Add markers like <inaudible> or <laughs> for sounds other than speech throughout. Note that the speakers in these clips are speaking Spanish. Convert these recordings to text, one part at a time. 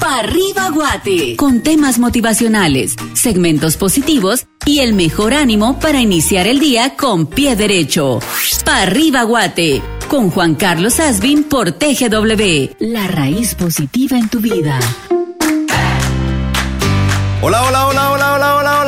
Pa' arriba Guate, con temas motivacionales, segmentos positivos y el mejor ánimo para iniciar el día con pie derecho. Pa' arriba Guate, con Juan Carlos Asbin por TGW, la raíz positiva en tu vida. Hola, hola, hola, hola, hola, hola, hola,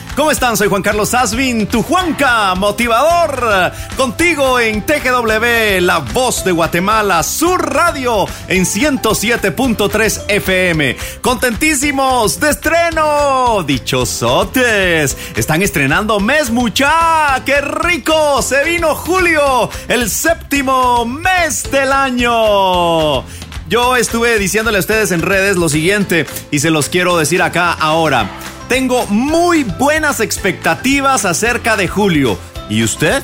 ¿Cómo están? Soy Juan Carlos Asvin, tu Juanca motivador. Contigo en TGW, la voz de Guatemala, Sur Radio en 107.3 FM. Contentísimos de estreno. Dichosotes. Están estrenando mes mucha. ¡Qué rico! Se vino julio, el séptimo mes del año. Yo estuve diciéndole a ustedes en redes lo siguiente y se los quiero decir acá ahora. Tengo muy buenas expectativas acerca de julio. ¿Y usted?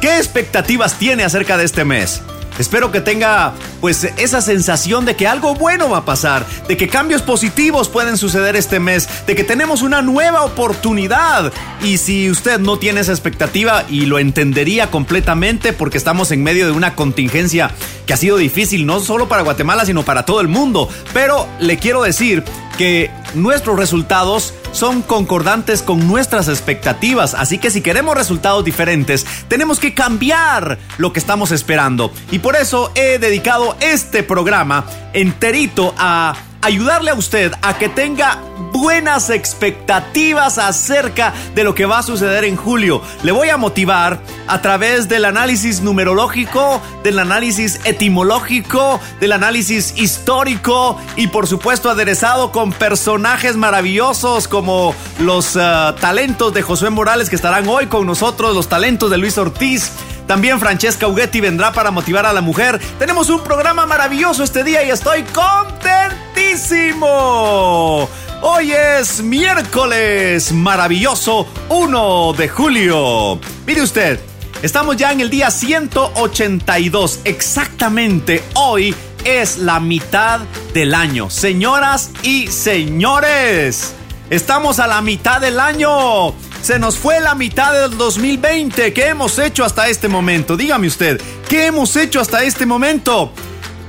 ¿Qué expectativas tiene acerca de este mes? Espero que tenga pues esa sensación de que algo bueno va a pasar, de que cambios positivos pueden suceder este mes, de que tenemos una nueva oportunidad. Y si usted no tiene esa expectativa y lo entendería completamente porque estamos en medio de una contingencia que ha sido difícil no solo para Guatemala sino para todo el mundo, pero le quiero decir que nuestros resultados son concordantes con nuestras expectativas, así que si queremos resultados diferentes, tenemos que cambiar lo que estamos esperando. Y por eso he dedicado este programa enterito a ayudarle a usted a que tenga buenas expectativas acerca de lo que va a suceder en julio. Le voy a motivar a través del análisis numerológico, del análisis etimológico, del análisis histórico y por supuesto aderezado con personajes maravillosos como los uh, talentos de Josué Morales que estarán hoy con nosotros, los talentos de Luis Ortiz. También Francesca Uguetti vendrá para motivar a la mujer. Tenemos un programa maravilloso este día y estoy contentísimo. Hoy es miércoles maravilloso 1 de julio. Mire usted, estamos ya en el día 182. Exactamente hoy es la mitad del año. Señoras y señores, estamos a la mitad del año. Se nos fue la mitad del 2020. ¿Qué hemos hecho hasta este momento? Dígame usted, ¿qué hemos hecho hasta este momento?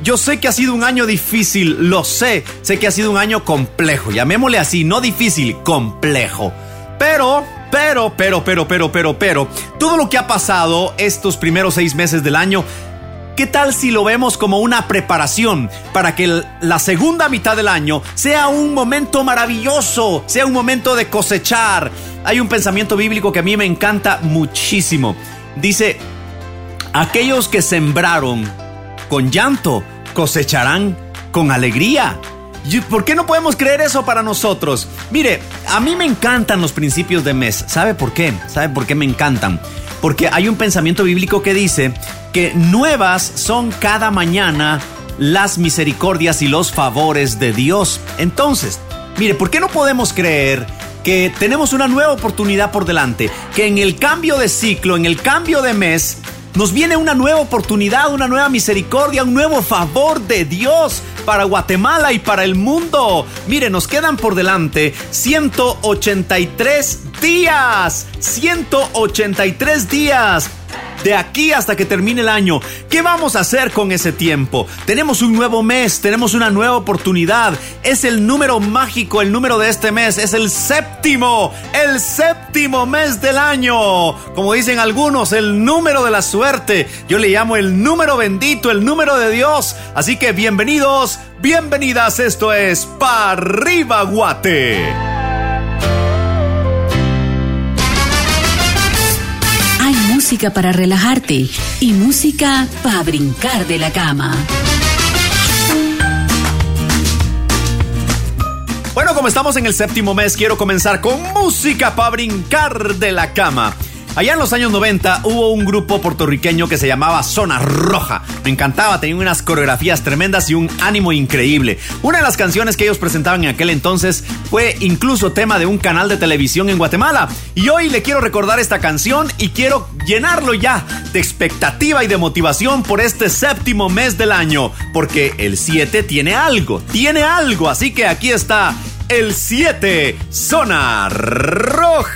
Yo sé que ha sido un año difícil, lo sé. Sé que ha sido un año complejo, llamémosle así, no difícil, complejo. Pero, pero, pero, pero, pero, pero, pero, todo lo que ha pasado estos primeros seis meses del año ¿Qué tal si lo vemos como una preparación para que la segunda mitad del año sea un momento maravilloso, sea un momento de cosechar? Hay un pensamiento bíblico que a mí me encanta muchísimo. Dice, aquellos que sembraron con llanto cosecharán con alegría. ¿Por qué no podemos creer eso para nosotros? Mire, a mí me encantan los principios de mes. ¿Sabe por qué? ¿Sabe por qué me encantan? Porque hay un pensamiento bíblico que dice que nuevas son cada mañana las misericordias y los favores de Dios. Entonces, mire, ¿por qué no podemos creer que tenemos una nueva oportunidad por delante? Que en el cambio de ciclo, en el cambio de mes, nos viene una nueva oportunidad, una nueva misericordia, un nuevo favor de Dios para Guatemala y para el mundo. Mire, nos quedan por delante 183 días. 183 días de aquí hasta que termine el año. ¿Qué vamos a hacer con ese tiempo? Tenemos un nuevo mes, tenemos una nueva oportunidad. Es el número mágico, el número de este mes. Es el séptimo, el séptimo mes del año. Como dicen algunos, el número de la suerte. Yo le llamo el número bendito, el número de Dios. Así que bienvenidos, bienvenidas. Esto es Parriba Guate. Música para relajarte y música para brincar de la cama. Bueno, como estamos en el séptimo mes, quiero comenzar con música para brincar de la cama. Allá en los años 90 hubo un grupo puertorriqueño que se llamaba Zona Roja. Me encantaba, tenía unas coreografías tremendas y un ánimo increíble. Una de las canciones que ellos presentaban en aquel entonces fue incluso tema de un canal de televisión en Guatemala. Y hoy le quiero recordar esta canción y quiero llenarlo ya de expectativa y de motivación por este séptimo mes del año. Porque el 7 tiene algo, tiene algo. Así que aquí está el 7, zona roja.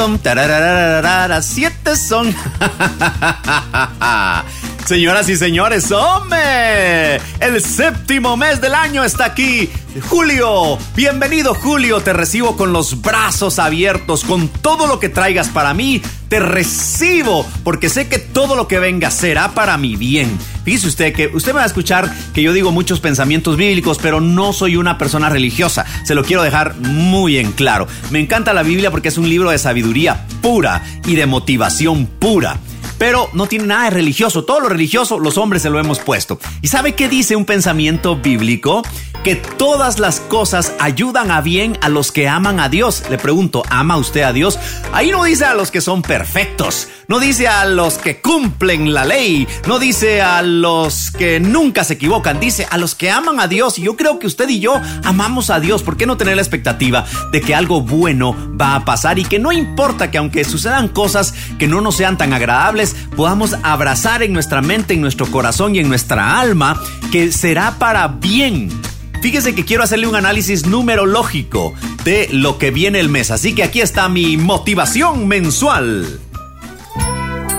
Son, siete son. <laughs> Señoras y señores, ¡hombre! El séptimo mes del año está aquí. Julio, bienvenido Julio, te recibo con los brazos abiertos, con todo lo que traigas para mí, te recibo, porque sé que todo lo que venga será para mi bien. Fíjese usted que usted me va a escuchar que yo digo muchos pensamientos bíblicos, pero no soy una persona religiosa, se lo quiero dejar muy en claro. Me encanta la Biblia porque es un libro de sabiduría pura y de motivación pura pero no tiene nada de religioso. Todo lo religioso los hombres se lo hemos puesto. ¿Y sabe qué dice un pensamiento bíblico? Que todas las cosas ayudan a bien a los que aman a Dios. Le pregunto, ¿ama usted a Dios? Ahí no dice a los que son perfectos, no dice a los que cumplen la ley, no dice a los que nunca se equivocan, dice a los que aman a Dios. Y yo creo que usted y yo amamos a Dios. ¿Por qué no tener la expectativa de que algo bueno va a pasar y que no importa que aunque sucedan cosas que no nos sean tan agradables, podamos abrazar en nuestra mente, en nuestro corazón y en nuestra alma que será para bien. Fíjese que quiero hacerle un análisis numerológico de lo que viene el mes, así que aquí está mi motivación mensual.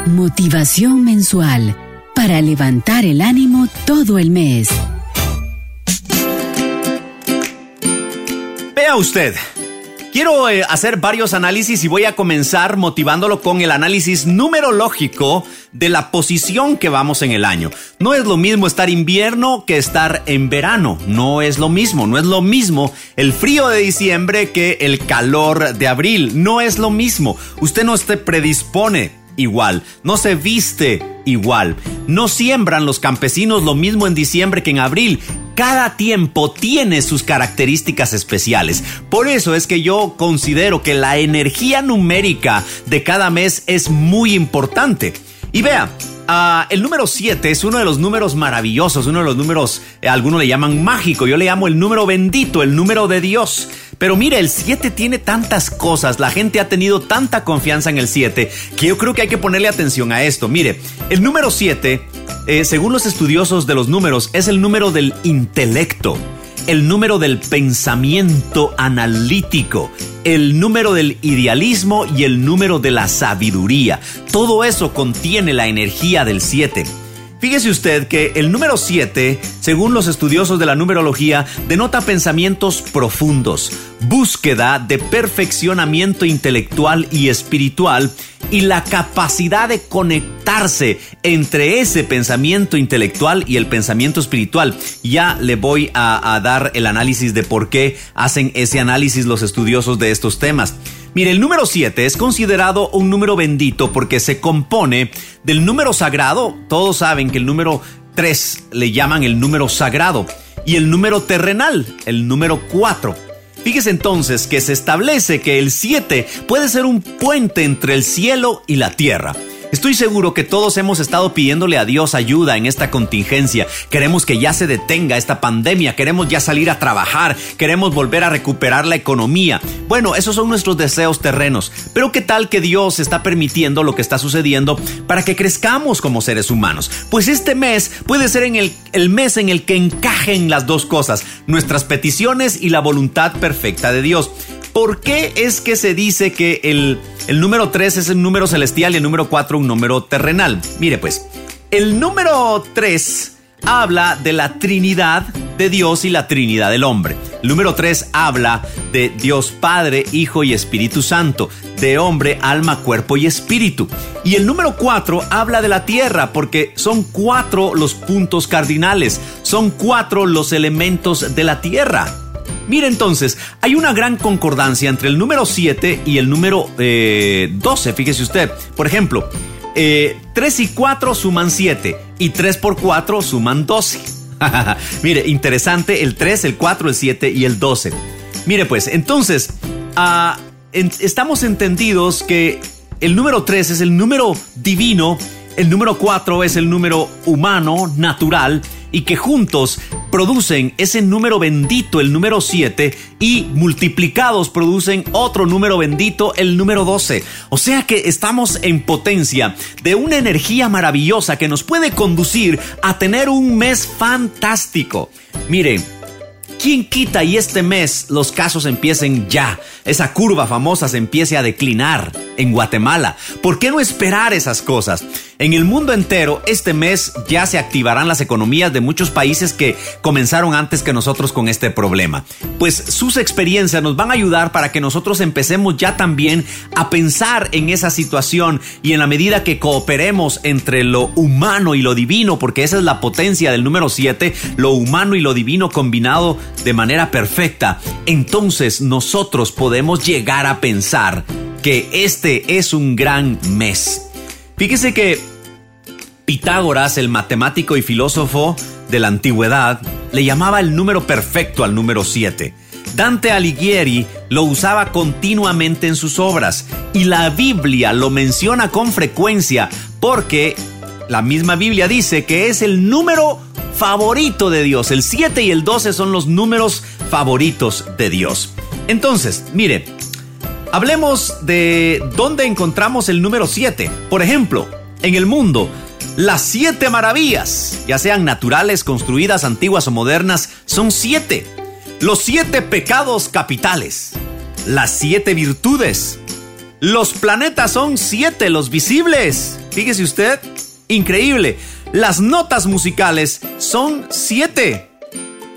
Motivación mensual para levantar el ánimo todo el mes. Vea usted, Quiero eh, hacer varios análisis y voy a comenzar motivándolo con el análisis numerológico de la posición que vamos en el año. No es lo mismo estar invierno que estar en verano. No es lo mismo. No es lo mismo el frío de diciembre que el calor de abril. No es lo mismo. Usted no se predispone igual, no se viste igual. No siembran los campesinos lo mismo en diciembre que en abril. Cada tiempo tiene sus características especiales. Por eso es que yo considero que la energía numérica de cada mes es muy importante. Y vea, ah, el número 7 es uno de los números maravillosos, uno de los números, eh, algunos le llaman mágico, yo le llamo el número bendito, el número de Dios. Pero mire, el 7 tiene tantas cosas, la gente ha tenido tanta confianza en el 7 que yo creo que hay que ponerle atención a esto. Mire, el número 7, eh, según los estudiosos de los números, es el número del intelecto el número del pensamiento analítico, el número del idealismo y el número de la sabiduría. Todo eso contiene la energía del 7. Fíjese usted que el número 7, según los estudiosos de la numerología, denota pensamientos profundos, búsqueda de perfeccionamiento intelectual y espiritual y la capacidad de conectarse entre ese pensamiento intelectual y el pensamiento espiritual. Ya le voy a, a dar el análisis de por qué hacen ese análisis los estudiosos de estos temas. Mire, el número 7 es considerado un número bendito porque se compone del número sagrado. Todos saben que el número 3 le llaman el número sagrado y el número terrenal, el número 4. Fíjese entonces que se establece que el 7 puede ser un puente entre el cielo y la tierra. Estoy seguro que todos hemos estado pidiéndole a Dios ayuda en esta contingencia. Queremos que ya se detenga esta pandemia, queremos ya salir a trabajar, queremos volver a recuperar la economía. Bueno, esos son nuestros deseos terrenos. Pero ¿qué tal que Dios está permitiendo lo que está sucediendo para que crezcamos como seres humanos? Pues este mes puede ser el, el mes en el que encajen las dos cosas, nuestras peticiones y la voluntad perfecta de Dios. ¿Por qué es que se dice que el, número 3 es un número celestial y el número 4 un número terrenal? Mire pues, el número 3 habla de la Trinidad de Dios y la Trinidad del hombre. El número 3 habla de Dios Padre, Hijo y Espíritu Santo, de hombre, alma, cuerpo y espíritu. Y el número 4 habla de la tierra porque son cuatro los puntos cardinales, son cuatro los elementos de la tierra. Mire entonces, hay una gran concordancia entre el número 7 y el número 12, eh, fíjese usted. Por ejemplo, 3 eh, y 4 suman 7 y 3 por 4 suman 12. <laughs> Mire, interesante el 3, el 4, el 7 y el 12. Mire pues, entonces, ah, estamos entendidos que el número 3 es el número divino, el número 4 es el número humano, natural, y que juntos producen ese número bendito, el número 7, y multiplicados producen otro número bendito, el número 12. O sea que estamos en potencia de una energía maravillosa que nos puede conducir a tener un mes fantástico. Mire, ¿Quién quita y este mes los casos empiecen ya? Esa curva famosa se empiece a declinar en Guatemala. ¿Por qué no esperar esas cosas? En el mundo entero, este mes ya se activarán las economías de muchos países que comenzaron antes que nosotros con este problema. Pues sus experiencias nos van a ayudar para que nosotros empecemos ya también a pensar en esa situación y en la medida que cooperemos entre lo humano y lo divino, porque esa es la potencia del número 7, lo humano y lo divino combinado de manera perfecta, entonces nosotros podemos llegar a pensar que este es un gran mes. Fíjese que Pitágoras, el matemático y filósofo de la antigüedad, le llamaba el número perfecto al número 7. Dante Alighieri lo usaba continuamente en sus obras y la Biblia lo menciona con frecuencia porque la misma Biblia dice que es el número favorito de Dios. El 7 y el 12 son los números favoritos de Dios. Entonces, mire, hablemos de dónde encontramos el número 7. Por ejemplo, en el mundo, las siete maravillas, ya sean naturales, construidas, antiguas o modernas, son siete. Los siete pecados capitales, las siete virtudes. Los planetas son siete, los visibles. Fíjese usted, increíble. Las notas musicales son siete.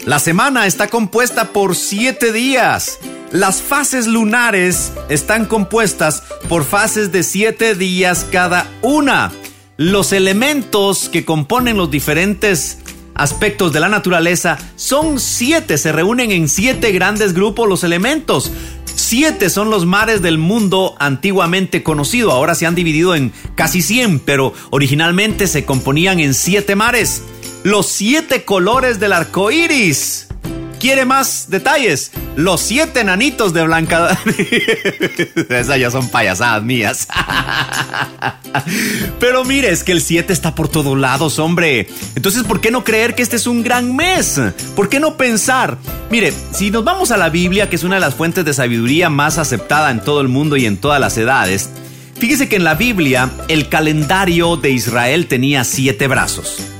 La semana está compuesta por siete días. Las fases lunares están compuestas por fases de siete días cada una. Los elementos que componen los diferentes aspectos de la naturaleza son siete, se reúnen en siete grandes grupos los elementos. Siete son los mares del mundo antiguamente conocido, ahora se han dividido en casi cien, pero originalmente se componían en siete mares. Los siete colores del arco iris quiere más detalles, los siete nanitos de Blanca. <laughs> Esas ya son payasadas mías. <laughs> Pero mire, es que el 7 está por todos lados, hombre. Entonces, ¿por qué no creer que este es un gran mes? ¿Por qué no pensar? Mire, si nos vamos a la Biblia, que es una de las fuentes de sabiduría más aceptada en todo el mundo y en todas las edades, fíjese que en la Biblia el calendario de Israel tenía siete brazos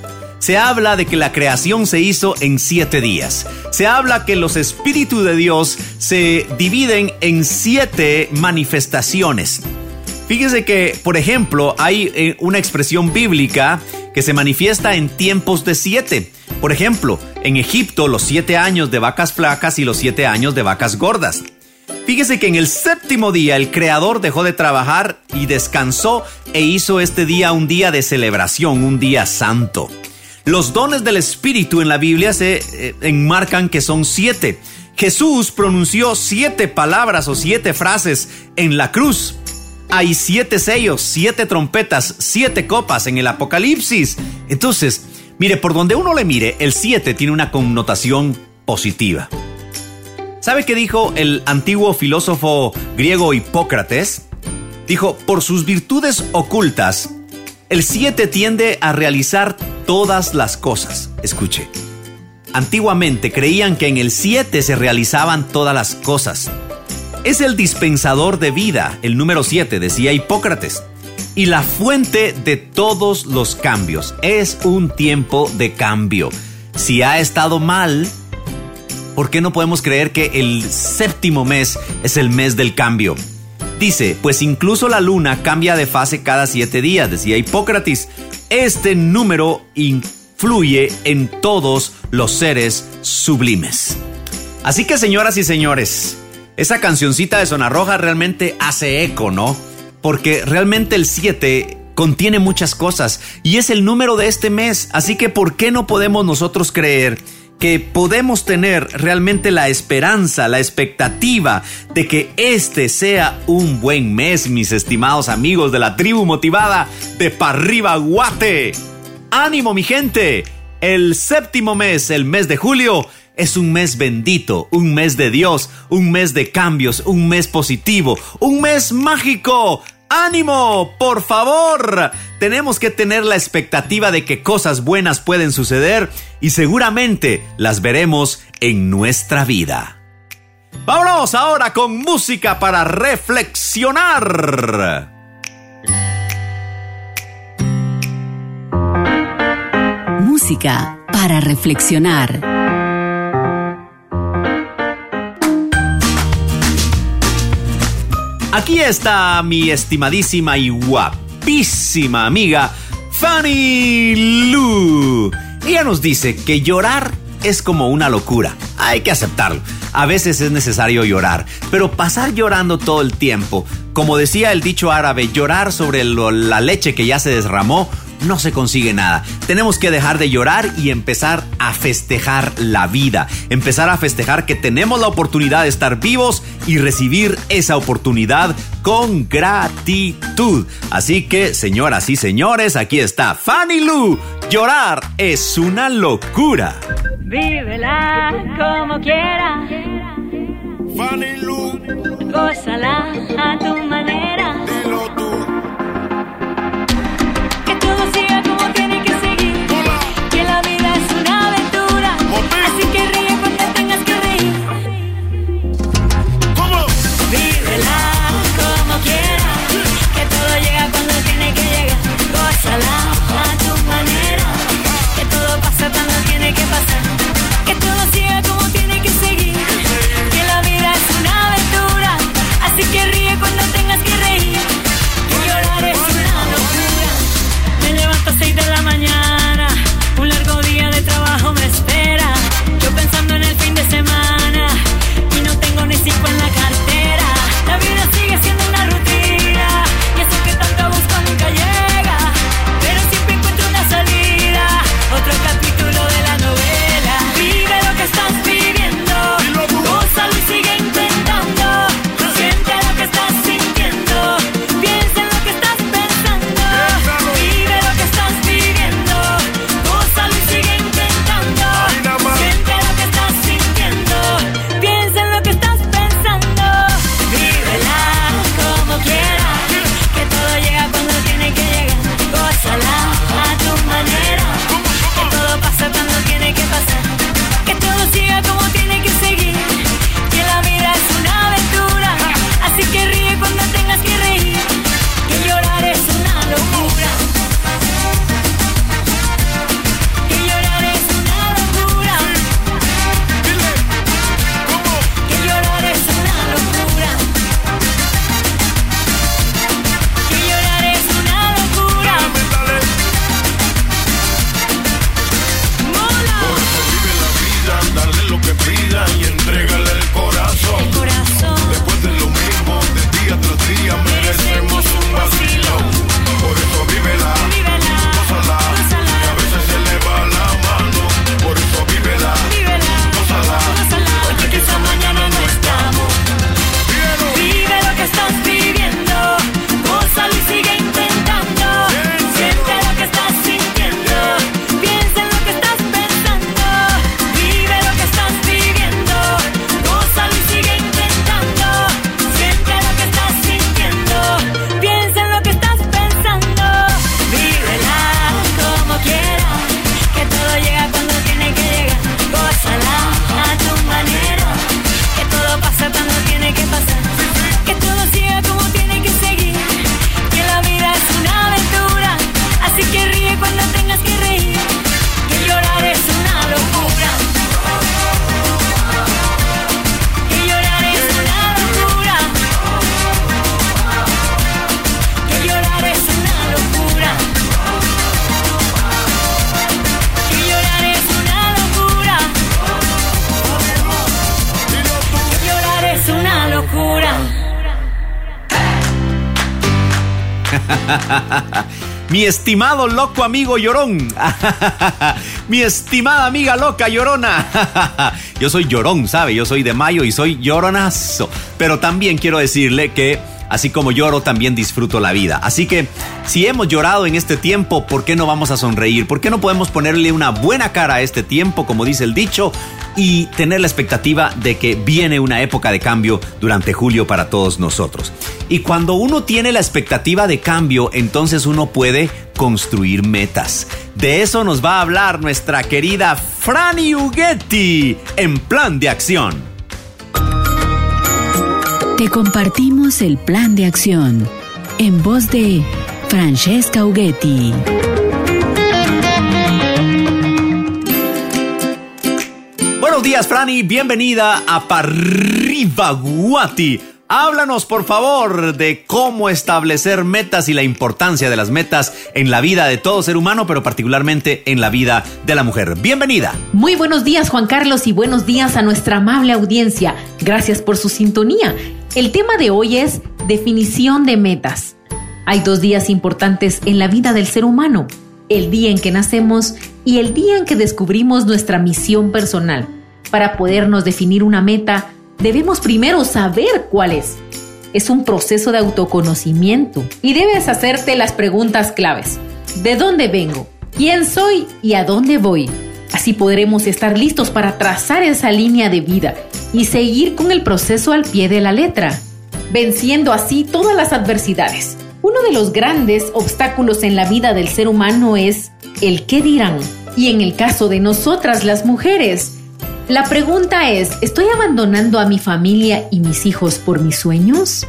se habla de que la creación se hizo en siete días. Se habla que los espíritus de Dios se dividen en siete manifestaciones. Fíjese que, por ejemplo, hay eh, una expresión bíblica que se manifiesta en tiempos de siete. Por ejemplo, en Egipto los siete años de vacas flacas y los siete años de vacas gordas. Fíjese que en el séptimo día el Creador dejó de trabajar y descansó e hizo este día un día de celebración, un día santo. Los dones del Espíritu en la Biblia se eh, enmarcan que son siete. Jesús pronunció siete palabras o siete frases en la cruz. Hay siete sellos, siete trompetas, siete copas en el Apocalipsis. Entonces, mire, por donde uno le mire, el siete tiene una connotación positiva. ¿Sabe qué dijo el antiguo filósofo griego Hipócrates? Dijo, por sus virtudes ocultas, el 7 tiende a realizar todas las cosas. Escuche. Antiguamente creían que en el 7 se realizaban todas las cosas. Es el dispensador de vida, el número 7, decía Hipócrates, y la fuente de todos los cambios. Es un tiempo de cambio. Si ha estado mal, ¿por qué no podemos creer que el séptimo mes es el mes del cambio? Dice, pues incluso la luna cambia de fase cada siete días, decía Hipócrates. Este número influye en todos los seres sublimes. Así que señoras y señores, esa cancioncita de Zona Roja realmente hace eco, ¿no? Porque realmente el 7 contiene muchas cosas y es el número de este mes, así que ¿por qué no podemos nosotros creer que podemos tener realmente la esperanza, la expectativa de que este sea un buen mes, mis estimados amigos de la tribu motivada de Parriba Guate. ¡Ánimo, mi gente! El séptimo mes, el mes de julio, es un mes bendito, un mes de Dios, un mes de cambios, un mes positivo, un mes mágico. ¡Ánimo! Por favor. Tenemos que tener la expectativa de que cosas buenas pueden suceder y seguramente las veremos en nuestra vida. Vámonos ahora con música para reflexionar. Música para reflexionar. Aquí está mi estimadísima y guapísima amiga Fanny Lu. Ella nos dice que llorar es como una locura. Hay que aceptarlo. A veces es necesario llorar, pero pasar llorando todo el tiempo, como decía el dicho árabe, llorar sobre la leche que ya se desramó, no se consigue nada. Tenemos que dejar de llorar y empezar a festejar la vida. Empezar a festejar que tenemos la oportunidad de estar vivos y recibir esa oportunidad con gratitud. Así que, señoras y señores, aquí está Fanny Lu. Llorar es una locura. Vívela como quieras. Fanny Lu. Gózala a tu manera. <laughs> Mi estimado loco amigo llorón. <laughs> Mi estimada amiga loca llorona. <laughs> Yo soy llorón, ¿sabe? Yo soy de mayo y soy lloronazo. Pero también quiero decirle que así como lloro, también disfruto la vida. Así que si hemos llorado en este tiempo, ¿por qué no vamos a sonreír? ¿Por qué no podemos ponerle una buena cara a este tiempo, como dice el dicho, y tener la expectativa de que viene una época de cambio durante julio para todos nosotros? Y cuando uno tiene la expectativa de cambio, entonces uno puede construir metas. De eso nos va a hablar nuestra querida Franny Ughetti en Plan de Acción. Te compartimos el plan de acción en voz de Francesca Ughetti. Buenos días, Franny. Bienvenida a Parriba Guati. Háblanos, por favor, de cómo establecer metas y la importancia de las metas en la vida de todo ser humano, pero particularmente en la vida de la mujer. Bienvenida. Muy buenos días, Juan Carlos, y buenos días a nuestra amable audiencia. Gracias por su sintonía. El tema de hoy es definición de metas. Hay dos días importantes en la vida del ser humano, el día en que nacemos y el día en que descubrimos nuestra misión personal. Para podernos definir una meta, debemos primero saber cuál es. Es un proceso de autoconocimiento y debes hacerte las preguntas claves. ¿De dónde vengo? ¿Quién soy? ¿Y a dónde voy? Así podremos estar listos para trazar esa línea de vida y seguir con el proceso al pie de la letra, venciendo así todas las adversidades. Uno de los grandes obstáculos en la vida del ser humano es el qué dirán. Y en el caso de nosotras las mujeres, la pregunta es, ¿estoy abandonando a mi familia y mis hijos por mis sueños?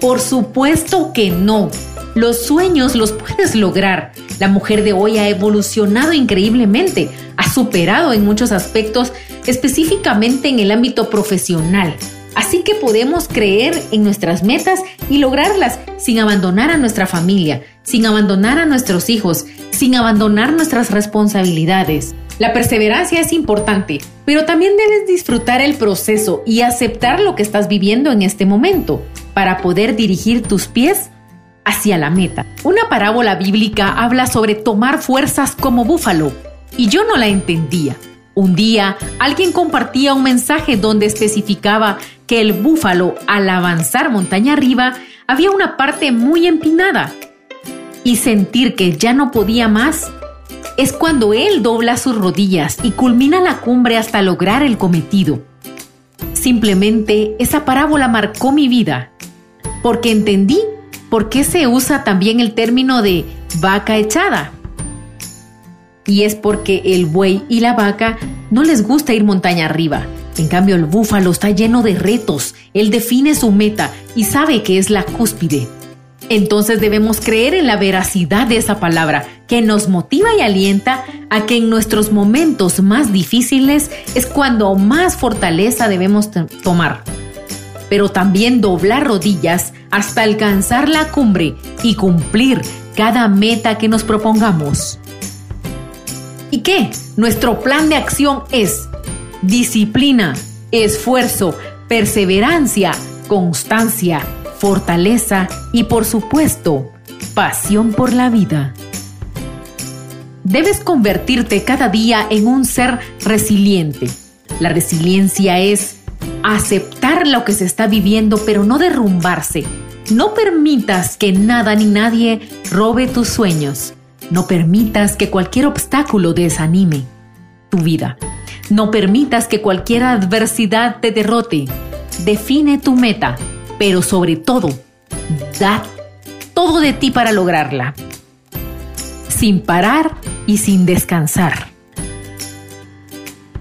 Por supuesto que no. Los sueños los puedes lograr. La mujer de hoy ha evolucionado increíblemente, superado en muchos aspectos, específicamente en el ámbito profesional. Así que podemos creer en nuestras metas y lograrlas sin abandonar a nuestra familia, sin abandonar a nuestros hijos, sin abandonar nuestras responsabilidades. La perseverancia es importante, pero también debes disfrutar el proceso y aceptar lo que estás viviendo en este momento para poder dirigir tus pies hacia la meta. Una parábola bíblica habla sobre tomar fuerzas como búfalo y yo no la entendía. Un día alguien compartía un mensaje donde especificaba que el búfalo al avanzar montaña arriba había una parte muy empinada y sentir que ya no podía más es cuando él dobla sus rodillas y culmina la cumbre hasta lograr el cometido. Simplemente esa parábola marcó mi vida, porque entendí por qué se usa también el término de vaca echada. Y es porque el buey y la vaca no les gusta ir montaña arriba. En cambio, el búfalo está lleno de retos. Él define su meta y sabe que es la cúspide. Entonces debemos creer en la veracidad de esa palabra que nos motiva y alienta a que en nuestros momentos más difíciles es cuando más fortaleza debemos tomar. Pero también doblar rodillas hasta alcanzar la cumbre y cumplir cada meta que nos propongamos. ¿Y qué? Nuestro plan de acción es disciplina, esfuerzo, perseverancia, constancia, fortaleza y por supuesto, pasión por la vida. Debes convertirte cada día en un ser resiliente. La resiliencia es aceptar lo que se está viviendo pero no derrumbarse. No permitas que nada ni nadie robe tus sueños. No permitas que cualquier obstáculo desanime tu vida. No permitas que cualquier adversidad te derrote. Define tu meta pero sobre todo, da todo de ti para lograrla, sin parar y sin descansar.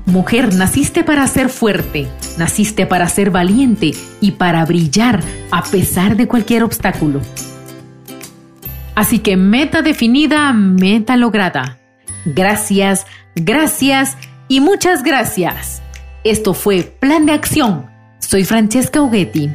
Mujer, naciste para ser fuerte, naciste para ser valiente y para brillar a pesar de cualquier obstáculo. Así que meta definida, meta lograda. Gracias, gracias y muchas gracias. Esto fue Plan de Acción. Soy Francesca Ughetti.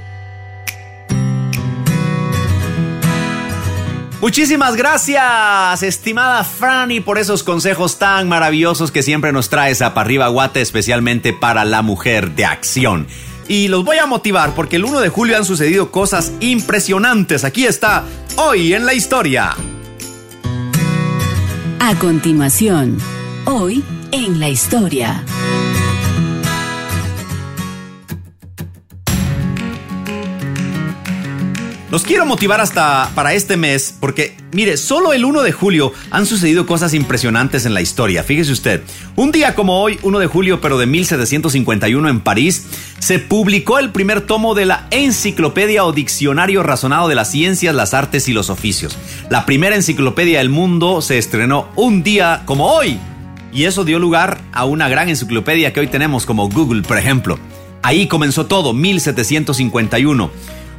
Muchísimas gracias, estimada Franny, por esos consejos tan maravillosos que siempre nos traes a Parriba Guate, especialmente para la mujer de acción. Y los voy a motivar porque el 1 de julio han sucedido cosas impresionantes. Aquí está, hoy en la historia. A continuación, hoy en la historia. Los quiero motivar hasta para este mes porque, mire, solo el 1 de julio han sucedido cosas impresionantes en la historia. Fíjese usted, un día como hoy, 1 de julio, pero de 1751 en París, se publicó el primer tomo de la Enciclopedia o Diccionario Razonado de las Ciencias, las Artes y los Oficios. La primera enciclopedia del mundo se estrenó un día como hoy. Y eso dio lugar a una gran enciclopedia que hoy tenemos como Google, por ejemplo. Ahí comenzó todo, 1751.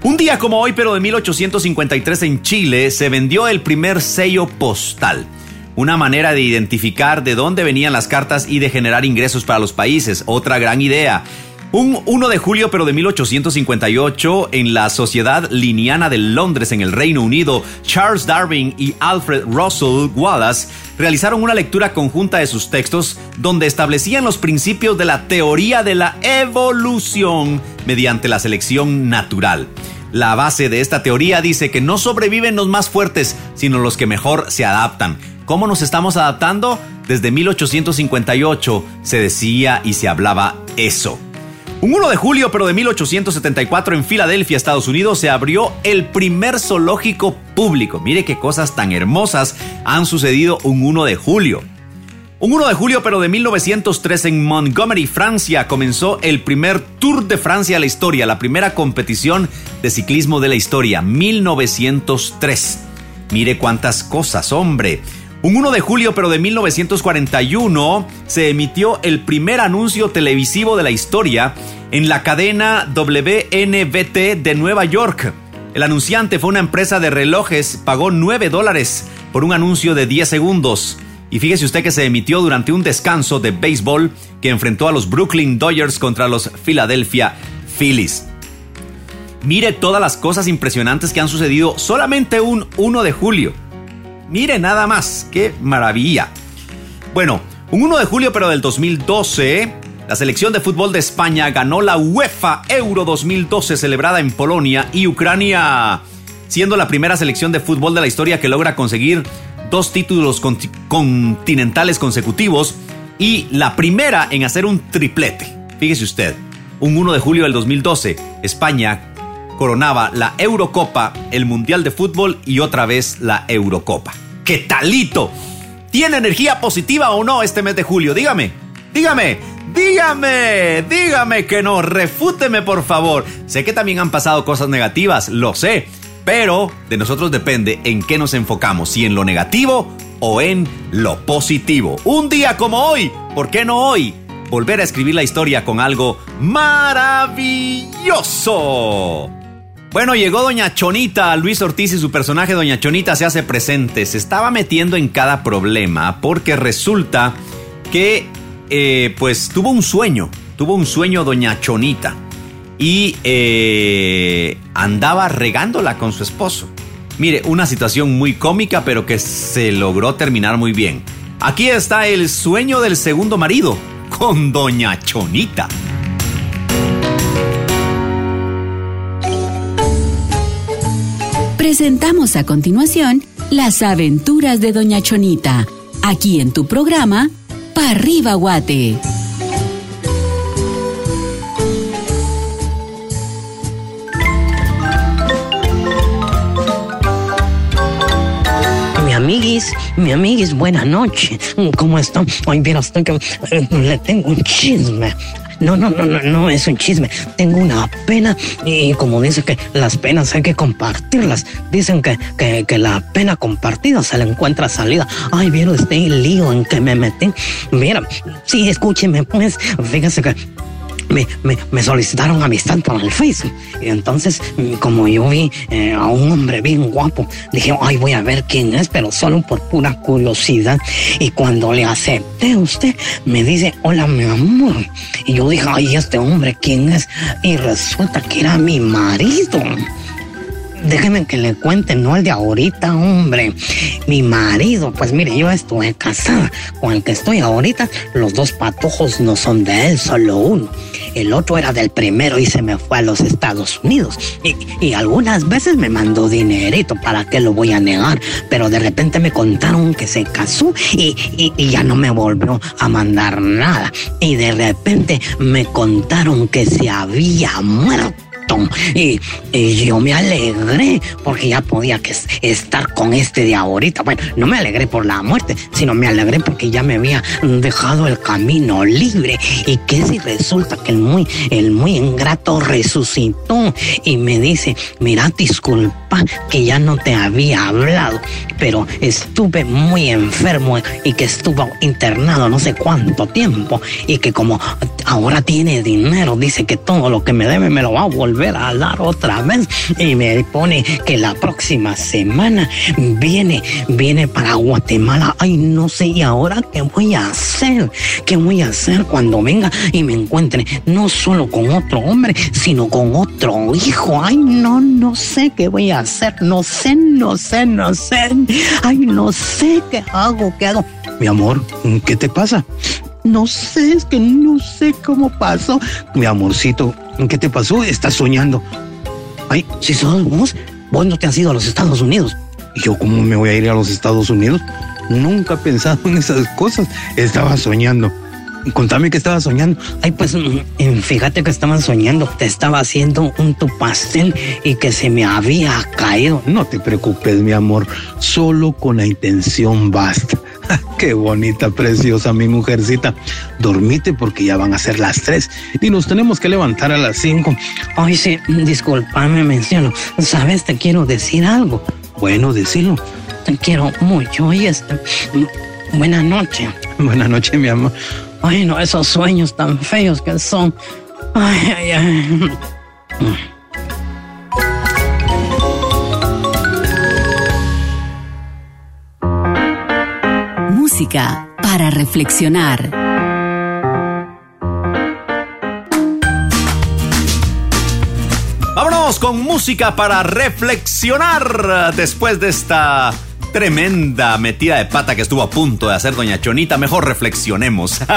Un día como hoy, pero de 1853 en Chile, se vendió el primer sello postal. Una manera de identificar de dónde venían las cartas y de generar ingresos para los países. Otra gran idea. Un 1 de julio pero de 1858 en la Sociedad Liniana de Londres en el Reino Unido, Charles Darwin y Alfred Russell Wallace realizaron una lectura conjunta de sus textos donde establecían los principios de la teoría de la evolución mediante la selección natural. La base de esta teoría dice que no sobreviven los más fuertes, sino los que mejor se adaptan. ¿Cómo nos estamos adaptando? Desde 1858 se decía y se hablaba eso. Un 1 de julio, pero de 1874, en Filadelfia, Estados Unidos, se abrió el primer zoológico público. Mire qué cosas tan hermosas han sucedido un 1 de julio. Un 1 de julio, pero de 1903, en Montgomery, Francia, comenzó el primer Tour de Francia de la historia, la primera competición de ciclismo de la historia, 1903. Mire cuántas cosas, hombre. Un 1 de julio, pero de 1941, se emitió el primer anuncio televisivo de la historia en la cadena WNBT de Nueva York. El anunciante fue una empresa de relojes, pagó 9 dólares por un anuncio de 10 segundos. Y fíjese usted que se emitió durante un descanso de béisbol que enfrentó a los Brooklyn Dodgers contra los Philadelphia Phillies. Mire todas las cosas impresionantes que han sucedido solamente un 1 de julio. Mire nada más, qué maravilla. Bueno, un 1 de julio pero del 2012, la selección de fútbol de España ganó la UEFA Euro 2012 celebrada en Polonia y Ucrania, siendo la primera selección de fútbol de la historia que logra conseguir dos títulos conti- continentales consecutivos y la primera en hacer un triplete. Fíjese usted, un 1 de julio del 2012, España coronaba la Eurocopa, el Mundial de Fútbol y otra vez la Eurocopa. ¿Qué talito? ¿Tiene energía positiva o no este mes de julio? Dígame, dígame, dígame, dígame que no, refúteme por favor. Sé que también han pasado cosas negativas, lo sé, pero de nosotros depende en qué nos enfocamos, si en lo negativo o en lo positivo. Un día como hoy, ¿por qué no hoy? Volver a escribir la historia con algo maravilloso. Bueno, llegó Doña Chonita, Luis Ortiz y su personaje Doña Chonita se hace presente. Se estaba metiendo en cada problema porque resulta que, eh, pues, tuvo un sueño. Tuvo un sueño Doña Chonita y eh, andaba regándola con su esposo. Mire, una situación muy cómica, pero que se logró terminar muy bien. Aquí está el sueño del segundo marido con Doña Chonita. Presentamos a continuación las aventuras de Doña Chonita, aquí en tu programa, Pa' arriba Guate. Mi amiguis, mi amiguis, buena noche. ¿Cómo están? Hoy viera usted que eh, le tengo un chisme. No, no, no, no, no es un chisme. Tengo una pena y como dice que las penas hay que compartirlas. Dicen que, que, la pena compartida se le encuentra salida. Ay, vieron el lío en que me metí. Mira, sí, escúcheme, pues, fíjese que me, me, solicitaron amistad por el Facebook. Y entonces, mm, como yo vi eh, a un hombre bien guapo, dije, ay, voy a ver quién es, pero solo por pura curiosidad. Y cuando le acepté usted, me dice, hola, mi amor. Y yo dije, ay, este hombre, ¿quién es? Y resulta que era mi marido. Déjeme que le cuente, no el de ahorita, hombre. Mi marido, pues mire, yo estuve casada con el que estoy ahorita. Los dos patojos no son de él, solo uno. El otro era del primero y se me fue a los Estados Unidos. Y, y algunas veces me mandó dinerito, ¿para qué lo voy a negar? Pero de repente me contaron que se casó y, y- y ya no me volvió a mandar nada. Y de repente me contaron que se había muerto. Y, yo me alegré porque ya podía que es- estar con este de ahorita. Bueno, no me alegré por la muerte, sino me alegré porque ya me había dejado el camino libre. Y que si resulta que el muy, el muy ingrato resucitó y me dice, mira, disculpa que ya no te había hablado, pero estuve muy enfermo y que estuvo internado no sé cuánto tiempo y que como ahora tiene dinero, dice que todo lo que me debe me lo va a volver a hablar otra vez y me pone que la próxima semana viene, viene para Guatemala. Ay, no sé, ¿y ahora qué voy a hacer? ¿Qué voy a hacer cuando venga y me encuentre no solo con otro hombre, sino con otro hijo? Ay, no, no sé qué voy a hacer. No sé, no sé, no sé. Ay, no sé qué hago, qué hago. Mi amor, ¿qué te pasa? No sé, es que no sé cómo pasó. Mi amorcito, ¿qué te pasó? Estás soñando. Ay, si sos vos, vos no te has ido a los Estados Unidos. ¿Y yo cómo me voy a ir a los Estados Unidos? Nunca he pensado en esas cosas. Estaba soñando. Contame que estaba soñando. Ay, pues mm, fíjate que estaba soñando. Te estaba haciendo un tu pastel y que se me había caído. No te preocupes, mi amor. Solo con la intención basta. <laughs> Qué bonita, preciosa mi mujercita. Dormite porque ya van a ser las tres y nos tenemos que levantar a las cinco. Ay, sí, discúlpame, menciono. Sabes, te quiero decir algo. Bueno, decirlo. Te quiero mucho y este. Buenas noches. Buenas noches, mi amor. Ay, no, esos sueños tan feos que son. Ay, ay, ay. Música para reflexionar. Vámonos con música para reflexionar después de esta tremenda metida de pata que estuvo a punto de hacer Doña Chonita. Mejor reflexionemos. <laughs>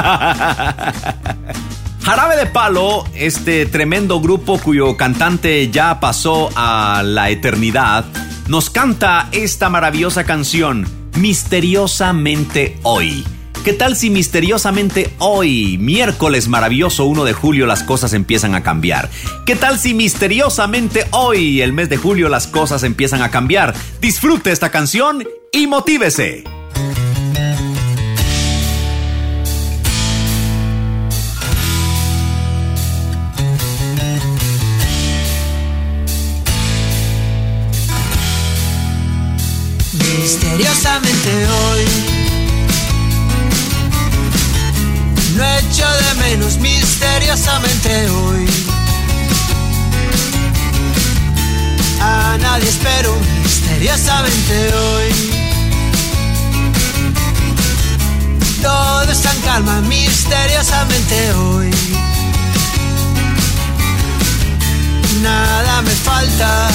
Jarabe de Palo, este tremendo grupo cuyo cantante ya pasó a la eternidad, nos canta esta maravillosa canción, Misteriosamente Hoy. ¿Qué tal si misteriosamente hoy, miércoles maravilloso 1 de julio, las cosas empiezan a cambiar? ¿Qué tal si misteriosamente hoy, el mes de julio, las cosas empiezan a cambiar? Disfrute esta canción y motívese. Misteriosamente hoy No echo de menos misteriosamente hoy. A nadie espero misteriosamente hoy. Todo está en calma misteriosamente hoy. Nada me falta.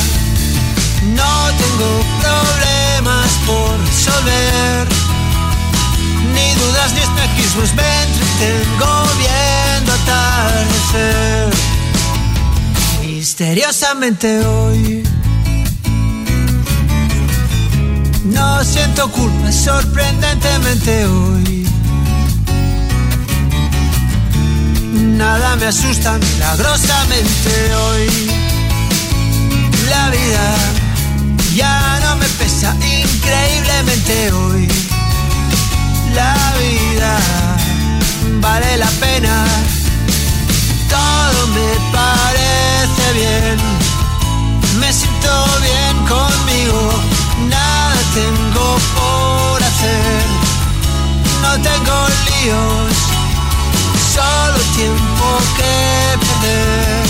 No tengo problemas por resolver, espejismos, me entretengo viendo atardecer. Misteriosamente hoy, no siento culpa, sorprendentemente hoy. Nada me asusta milagrosamente hoy. La vida ya no me pesa increíblemente hoy. La vida. Vale la pena, todo me parece bien, me siento bien conmigo, nada tengo por hacer, no tengo líos, solo tiempo que perder.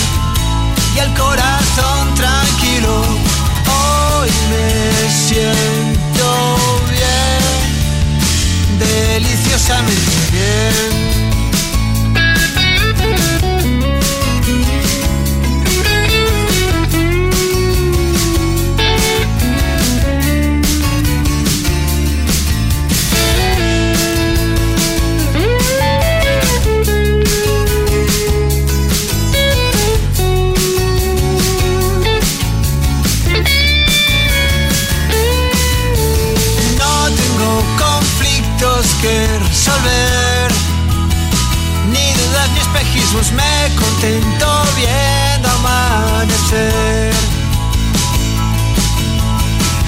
Y el corazón tranquilo. Hoy me siento deliciosamente bien. Espejismos, me contento viendo amanecer.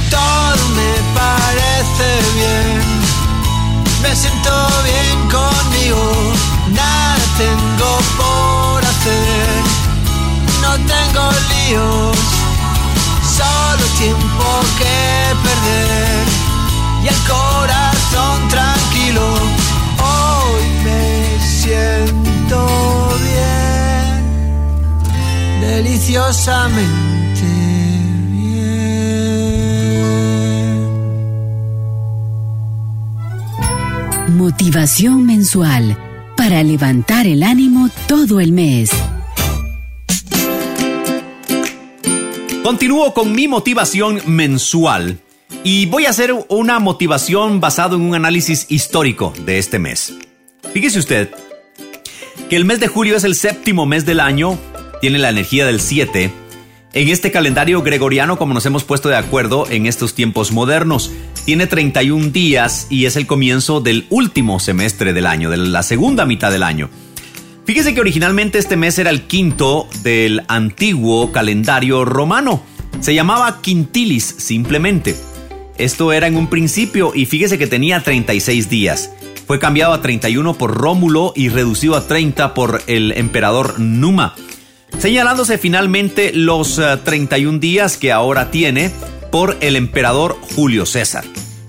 Todo me parece bien, me siento bien conmigo, nada tengo por hacer, no tengo líos solo tiempo que perder deliciosamente bien. Motivación mensual para levantar el ánimo todo el mes. Continúo con mi motivación mensual y voy a hacer una motivación basado en un análisis histórico de este mes. Fíjese usted que el mes de julio es el séptimo mes del año, tiene la energía del 7. En este calendario gregoriano, como nos hemos puesto de acuerdo en estos tiempos modernos, tiene 31 días y es el comienzo del último semestre del año, de la segunda mitad del año. Fíjese que originalmente este mes era el quinto del antiguo calendario romano. Se llamaba Quintilis simplemente. Esto era en un principio y fíjese que tenía 36 días. Fue cambiado a 31 por Rómulo y reducido a 30 por el emperador Numa, señalándose finalmente los 31 días que ahora tiene por el emperador Julio César.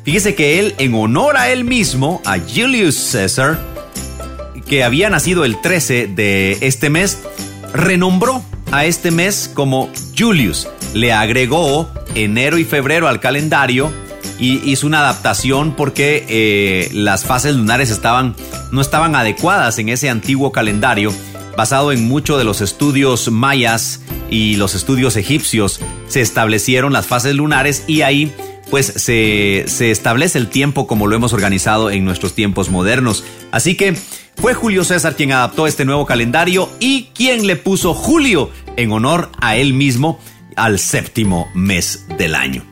Fíjese que él, en honor a él mismo, a Julius César, que había nacido el 13 de este mes, renombró a este mes como Julius. Le agregó enero y febrero al calendario y hizo una adaptación porque eh, las fases lunares no estaban adecuadas en ese antiguo calendario. Basado en muchos de los estudios mayas y los estudios egipcios, se establecieron las fases lunares y ahí pues se, se establece el tiempo como lo hemos organizado en nuestros tiempos modernos. Así que fue Julio César quien adaptó este nuevo calendario y quien le puso Julio en honor a él mismo al séptimo mes del año.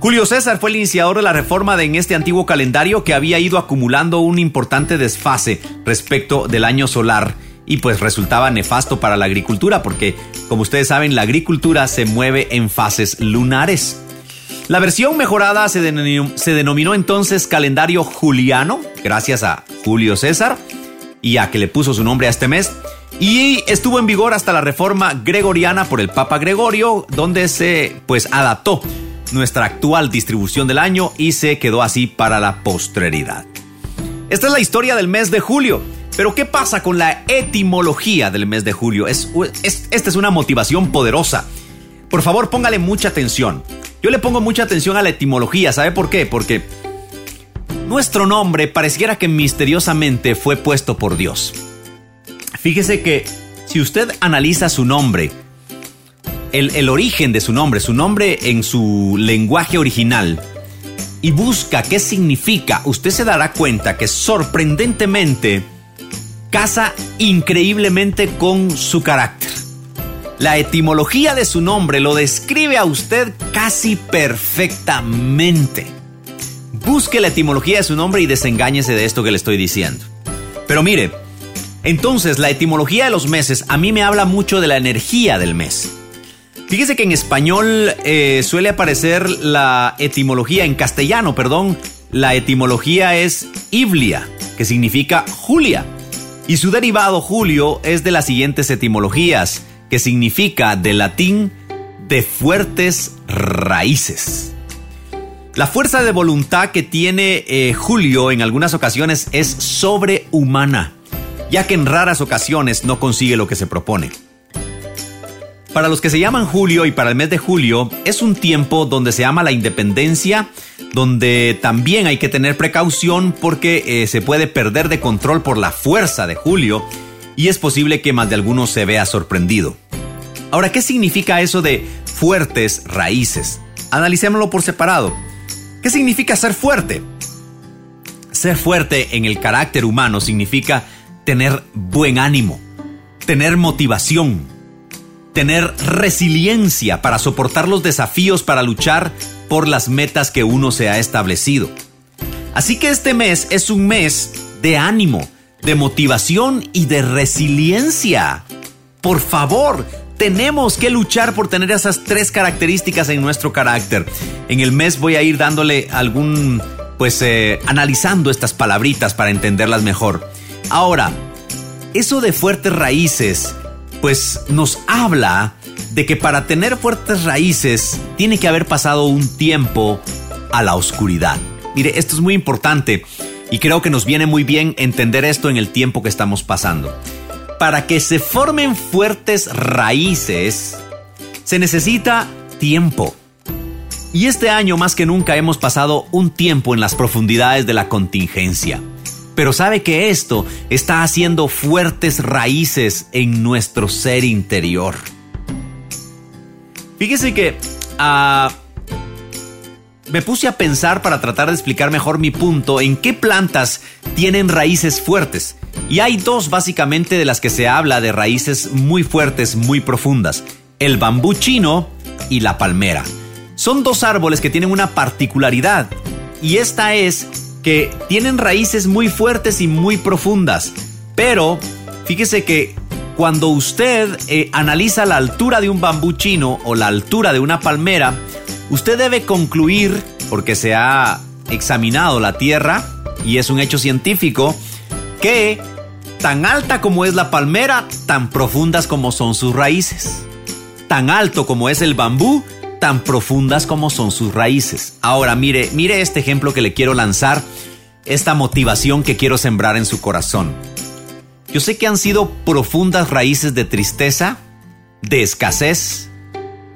Julio César fue el iniciador de la reforma de en este antiguo calendario que había ido acumulando un importante desfase respecto del año solar y pues resultaba nefasto para la agricultura porque, como ustedes saben, la agricultura se mueve en fases lunares. La versión mejorada se denominó, entonces calendario juliano, gracias a Julio César, y a que le puso su nombre a este mes. Y estuvo en vigor hasta la reforma gregoriana por el Papa Gregorio, donde se pues adaptó nuestra actual distribución del año y se quedó así para la posteridad. Esta es la historia del mes de julio. Pero ¿qué pasa con la etimología del mes de julio? Es, es- esta es una motivación poderosa. Por favor, póngale mucha atención. Yo le pongo mucha atención a la etimología. ¿Sabe por qué? Porque nuestro nombre pareciera que misteriosamente fue puesto por Dios. Fíjese que si usted analiza su nombre, el origen de su nombre, su nombre en su lenguaje original, y busca qué significa, usted se dará cuenta que sorprendentemente casa increíblemente con su carácter. La etimología de su nombre lo describe a usted casi perfectamente. Busque la etimología de su nombre y desengáñese de esto que le estoy diciendo. Pero mire, entonces la etimología de los meses a mí me habla mucho de la energía del mes. Fíjese que en español eh, suele aparecer la etimología, en castellano, perdón, la etimología es Iblia, que significa Julia. Y su derivado Julio es de las siguientes etimologías, que significa de latín de fuertes raíces. La fuerza de voluntad que tiene eh, Julio en algunas ocasiones es sobrehumana, ya que en raras ocasiones no consigue lo que se propone. Para los que se llaman Julio y para el mes de julio es un tiempo donde se ama la independencia, donde también hay que tener precaución porque eh, se puede perder de control por la fuerza de Julio y es posible que más de alguno se vea sorprendido. Ahora, ¿qué significa eso de fuertes raíces? Analicémoslo por separado. ¿Qué significa ser fuerte? Ser fuerte en el carácter humano significa tener buen ánimo, tener motivación, tener resiliencia para soportar los desafíos para luchar por las metas que uno se ha establecido. Así que este mes es un mes de ánimo, de motivación y de resiliencia. Por favor, tenemos que luchar por tener esas tres características en nuestro carácter. En el mes voy a ir dándole algún, pues, eh, analizando estas palabritas para entenderlas mejor. Ahora, eso de fuertes raíces, pues nos habla de que para tener fuertes raíces tiene que haber pasado un tiempo a la oscuridad. Mire, esto es muy importante y creo que nos viene muy bien entender esto en el tiempo que estamos pasando. Para que se formen fuertes raíces, Se necesita tiempo. Y este año más que nunca hemos pasado un tiempo en las profundidades de la contingencia. Pero sabe que esto está haciendo fuertes raíces en nuestro ser interior. Fíjese que ah, me puse a pensar para tratar de explicar mejor mi punto en qué plantas tienen raíces fuertes. Y hay dos básicamente de las que se habla de raíces muy fuertes, muy profundas. El bambú chino y la palmera. Son dos árboles que tienen una particularidad. Y esta es que tienen raíces muy fuertes y muy profundas. Pero fíjese que cuando usted eh, analiza la altura de un bambú chino o la altura de una palmera, usted debe concluir, porque se ha examinado la Tierra y es un hecho científico, que tan alta como es la palmera, tan profundas como son sus raíces. Tan alto como es el bambú, tan profundas como son sus raíces. Ahora mire, mire este ejemplo que le quiero lanzar, esta motivación que quiero sembrar en su corazón. Yo sé que han sido profundas raíces de tristeza, de escasez,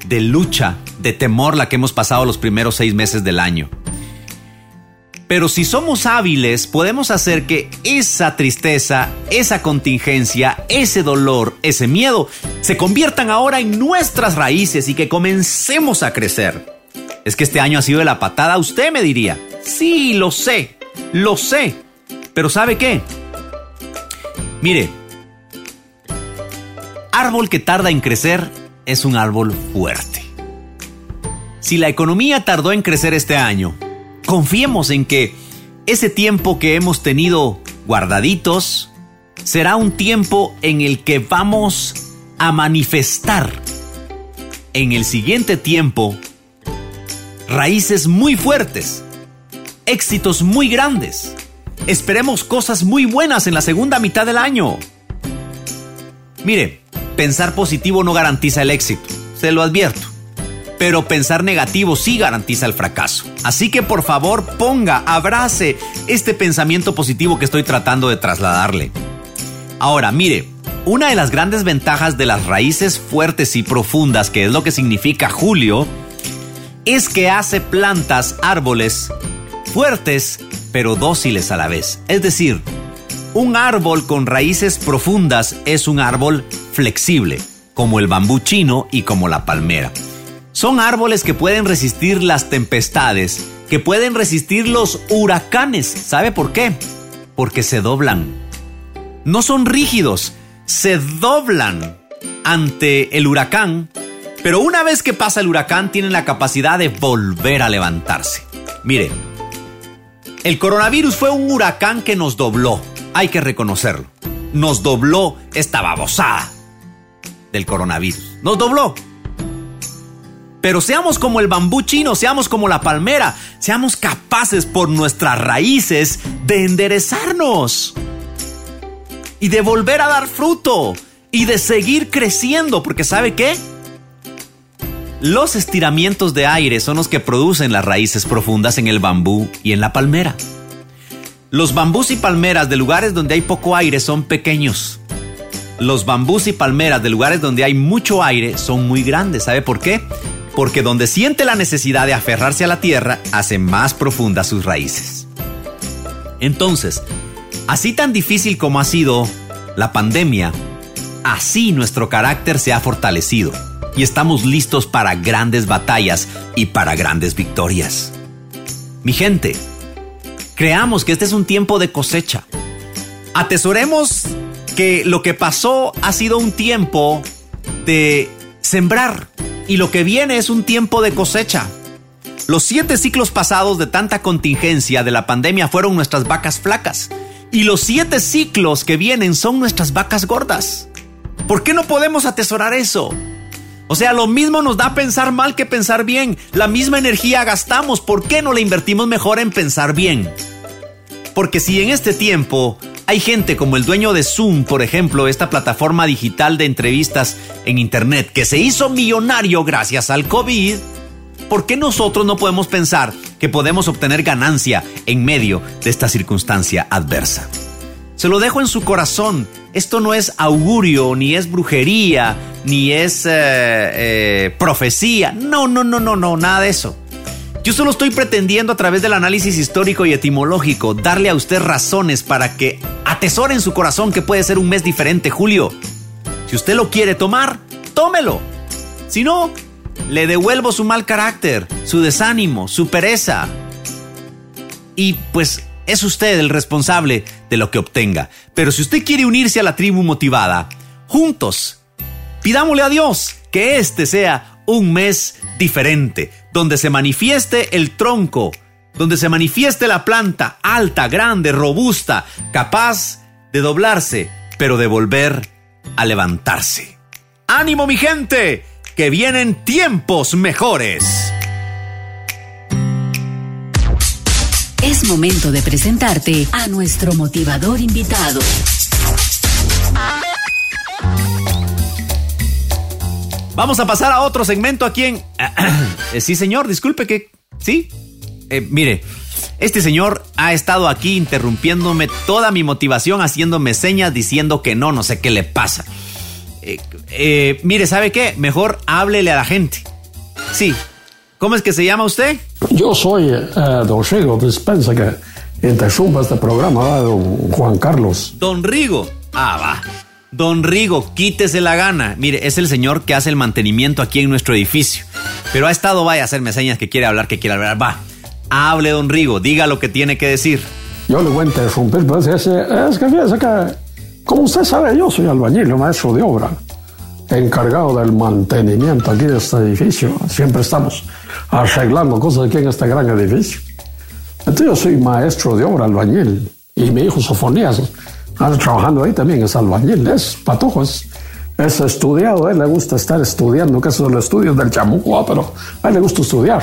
de lucha, de temor la que hemos pasado los primeros seis meses del año. Pero si somos hábiles, podemos hacer que esa tristeza, esa contingencia, ese dolor, ese miedo, se conviertan ahora en nuestras raíces y que comencemos a crecer. Es que este año ha sido de la patada, usted me diría. Sí, lo sé, lo sé. Pero ¿sabe qué? Mire, árbol que tarda en crecer es un árbol fuerte. Si la economía tardó en crecer este año, confiemos en que ese tiempo que hemos tenido guardaditos será un tiempo en el que vamos a manifestar en el siguiente tiempo raíces muy fuertes, éxitos muy grandes Esperemos cosas muy buenas en la segunda mitad del año. Mire, pensar positivo no garantiza el éxito, se lo advierto. Pero pensar negativo sí garantiza el fracaso. Así que por favor ponga, abrace este pensamiento positivo que estoy tratando de trasladarle. Ahora, mire, una de las grandes ventajas de las raíces fuertes y profundas, que es lo que significa Julio, es que hace plantas, árboles fuertes pero dóciles a la vez. Es decir, un árbol con raíces profundas es un árbol flexible, como el bambú chino y como la palmera. Son árboles que pueden resistir las tempestades, que pueden resistir los huracanes. ¿Sabe por qué? Porque se doblan. No son rígidos, se doblan ante el huracán, pero una vez que pasa el huracán tienen la capacidad de volver a levantarse. Mire, el coronavirus fue un huracán que nos dobló, hay que reconocerlo. Nos dobló esta babosada del coronavirus. Nos dobló. Pero seamos como el bambú chino, seamos como la palmera, seamos capaces por nuestras raíces de enderezarnos y de volver a dar fruto y de seguir creciendo, porque ¿sabe qué? Los estiramientos de aire son los que producen las raíces profundas en el bambú y en la palmera. Los bambús y palmeras de lugares donde hay poco aire son pequeños. Los bambús y palmeras de lugares donde hay mucho aire son muy grandes. ¿Sabe por qué? Porque donde siente la necesidad de aferrarse a la tierra, hace más profundas sus raíces. Entonces, así tan difícil como ha sido la pandemia, así nuestro carácter se ha fortalecido y estamos listos para grandes batallas y para grandes victorias. Mi gente, creamos que este es un tiempo de cosecha. Atesoremos que lo que pasó ha sido un tiempo de sembrar y lo que viene es un tiempo de cosecha. Los siete ciclos pasados de tanta contingencia de la pandemia fueron nuestras vacas flacas y los siete ciclos que vienen son nuestras vacas gordas. ¿Por qué no podemos atesorar eso? O sea, lo mismo nos da pensar mal que pensar bien. La misma energía gastamos. ¿Por qué no la invertimos mejor en pensar bien? Porque si en este tiempo hay gente como el dueño de Zoom, por ejemplo, esta plataforma digital de entrevistas en Internet, que se hizo millonario gracias al COVID, ¿por qué nosotros no podemos pensar que podemos obtener ganancia en medio de esta circunstancia adversa? Se lo dejo en su corazón. Esto no es augurio, ni es brujería, ni es eh, eh, profecía. No, no, no, no, no, nada de eso. Yo solo estoy pretendiendo a través del análisis histórico y etimológico darle a usted razones para que atesore en su corazón que puede ser un mes diferente, Julio. Si usted lo quiere tomar, tómelo. Si no, le devuelvo su mal carácter, su desánimo, su pereza. Y pues es usted el responsable de lo que obtenga. Pero si usted quiere unirse a la tribu motivada, juntos, pidámosle a Dios que este sea un mes diferente, donde se manifieste el tronco, donde se manifieste la planta alta, grande, robusta, capaz de doblarse, pero de volver a levantarse. ¡Ánimo mi gente! Que vienen tiempos mejores. Es momento de presentarte a nuestro motivador invitado. Vamos a pasar a otro segmento aquí en... <clears throat> Eh, sí, señor, disculpe que... Sí. Eh, mire, este señor ha estado aquí interrumpiéndome toda mi motivación, haciéndome señas, diciendo que no, no sé qué le pasa. Eh, eh, mire, ¿sabe qué? Mejor háblele a la gente. Sí. ¿Cómo es que se llama usted? Yo soy eh, don Rigo, dispensa que interrumpa este programa, ¿verdad, don Juan Carlos. Don Rigo. Ah, va. Don Rigo, quítese la gana. Mire, es el señor que hace el mantenimiento aquí en nuestro edificio. Pero ha estado, vaya a hacerme señas que quiere hablar, que quiere hablar. Va. Hable, don Rigo, diga lo que tiene que decir. Yo le voy a interrumpir, pues es, es que fíjese que, como usted sabe, yo soy albañil, maestro de obra, encargado del mantenimiento aquí de este edificio. Siempre estamos arreglando cosas aquí en este gran edificio. Entonces yo soy maestro de obra, albañil, y mi hijo Sofonías anda trabajando ahí también, es albañil, es patojo, es, es estudiado, a él le gusta estar estudiando, que eso es el estudio del chamuco, ah, pero a él le gusta estudiar.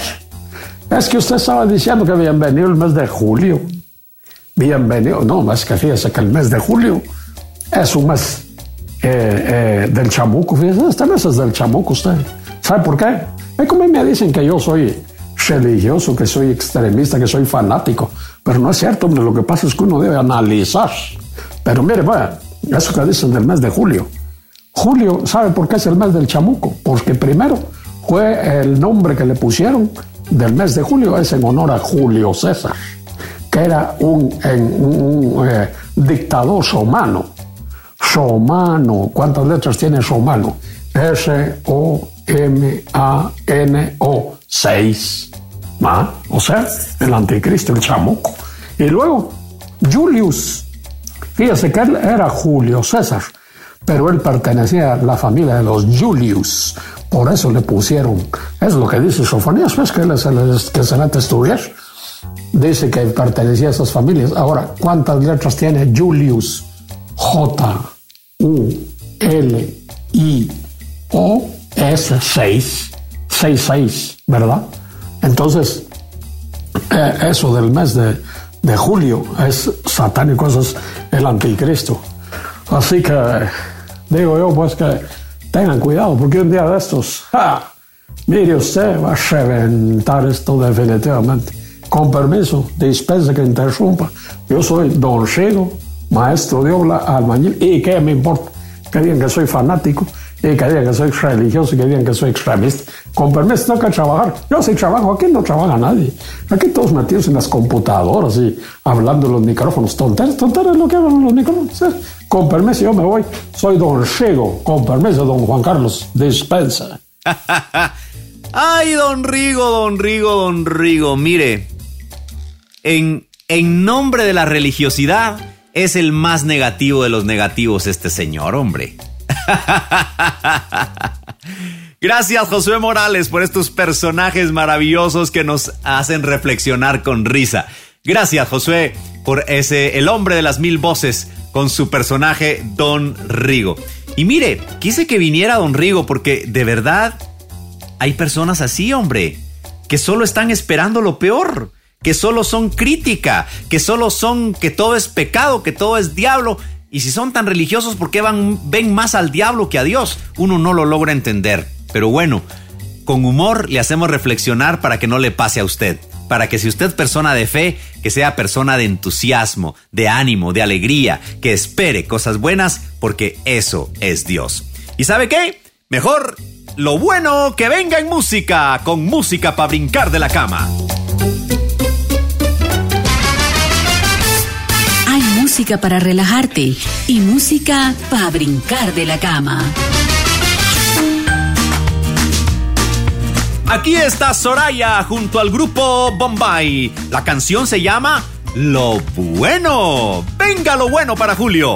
Es que usted estaba diciendo que bienvenido el mes de julio. Bienvenido, no, es que fíjese que el mes de julio es un mes eh, eh, del chamuco, fíjese, este mes es del chamuco usted. ¿Sabe por qué? Es como me dicen que yo soy religioso, que soy extremista, que soy fanático. Pero no es cierto, hombre, lo que pasa es que uno debe analizar. Pero mire, vaya, eso que dicen del mes de julio. Julio, ¿sabe por qué es el mes del chamuco? Porque primero fue el nombre que le pusieron del mes de julio, es en honor a Julio César, que era un, eh, dictador romano. Romano, ¿cuántas letras tiene romano? R-O-M-A-N-O, 6. ¿Va? O sea, el anticristo, el chamuco. Y luego, Julius, Fíjese que él era Julio César, pero él pertenecía a la familia de los Julius. Por eso le pusieron, es lo que dice Sofonías, pues que él es el que se mete a estudiar. Dice que pertenecía a esas familias. Ahora, ¿cuántas letras tiene Julius? J, U, L, I, O, S, 6. 6, 6, ¿verdad? Entonces, eh, eso del mes de, de julio es satánico, es el anticristo. Así que digo yo, pues que tengan cuidado, porque un día de estos, mire usted, va a reventar esto definitivamente. Con permiso, dispense que interrumpa. Yo soy Don Rigo, maestro de obra, albañil, y qué me importa que digan que soy fanático, y que digan que soy religioso, y que digan que soy extremista. Con permiso, que trabajar. Yo sí trabajo, aquí no trabaja nadie. Aquí todos metidos en las computadoras y hablando en los micrófonos. Tonteras, tonteras lo que hablan los micrófonos. ¿eh? Con permiso, yo me voy. Soy Don Rigo. Con permiso, Don Juan Carlos. Dispensa. <laughs> Ay, don Rigo, don Rigo, don Rigo. Mire, en, en nombre de la religiosidad es el más negativo de los negativos este señor, hombre. <laughs> Gracias Josué Morales por estos personajes maravillosos que nos hacen reflexionar con risa. Gracias Josué por ese el hombre de las mil voces con su personaje Don Rigo. Y mire, quise que viniera Don Rigo porque de verdad hay personas así, hombre, que solo están esperando lo peor, que solo son crítica, que solo son que todo es pecado, que todo es diablo. Y si son tan religiosos, ¿por qué van, ven más al diablo que a Dios? Uno no lo logra entender. Pero bueno, con humor le hacemos reflexionar para que no le pase a usted. para que si usted persona de fe, que sea persona de entusiasmo, de ánimo, de alegría, que espere cosas buenas, porque eso es Dios. ¿Y sabe qué? Mejor lo bueno que venga en música, con música para brincar de la cama. Música para relajarte y música para brincar de la cama. Aquí está Soraya junto al grupo Bombay. La canción se llama Lo Bueno. Venga lo bueno para Julio.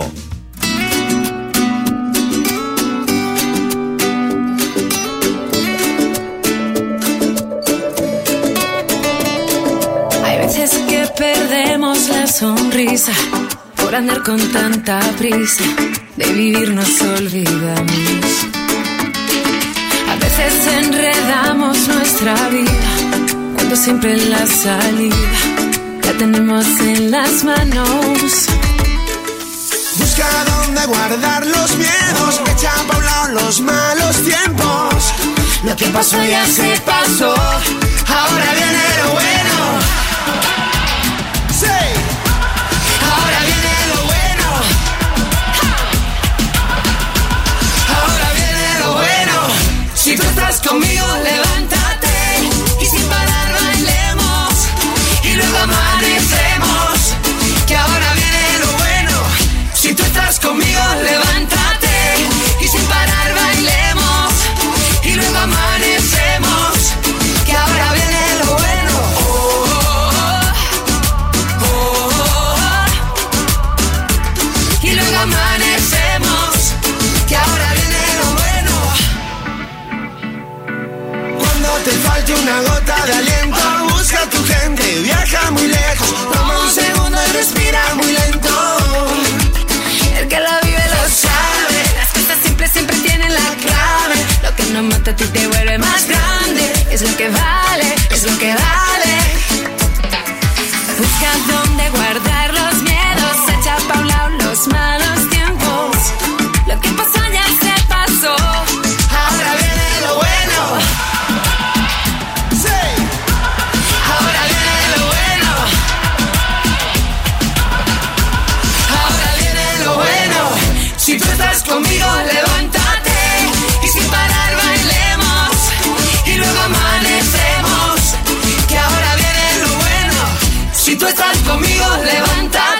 Hay veces que perdemos la sonrisa andar con tanta prisa. De vivir nos olvidamos. A veces enredamos nuestra vida cuando siempre la salida la tenemos en las manos. Busca dónde guardar los miedos, echa pa' un lado los malos tiempos. Lo que pasó ya se pasó, ahora viene lo bueno. Si tú estás conmigo, levántate y sin parar bailemos y luego amanecemos. Que ahora viene lo bueno. Si tú estás conmigo, levántate A ti te vuelve más grande. Es lo que vale, es lo que vale. Busca dónde guardar los miedos. Echa pa' un lado los malos tiempos. Lo que pasó ya se pasó. Ahora viene lo bueno. Sí. Ahora viene lo bueno. Ahora viene lo bueno. Si tú estás conmigo, levántate conmigo, levántate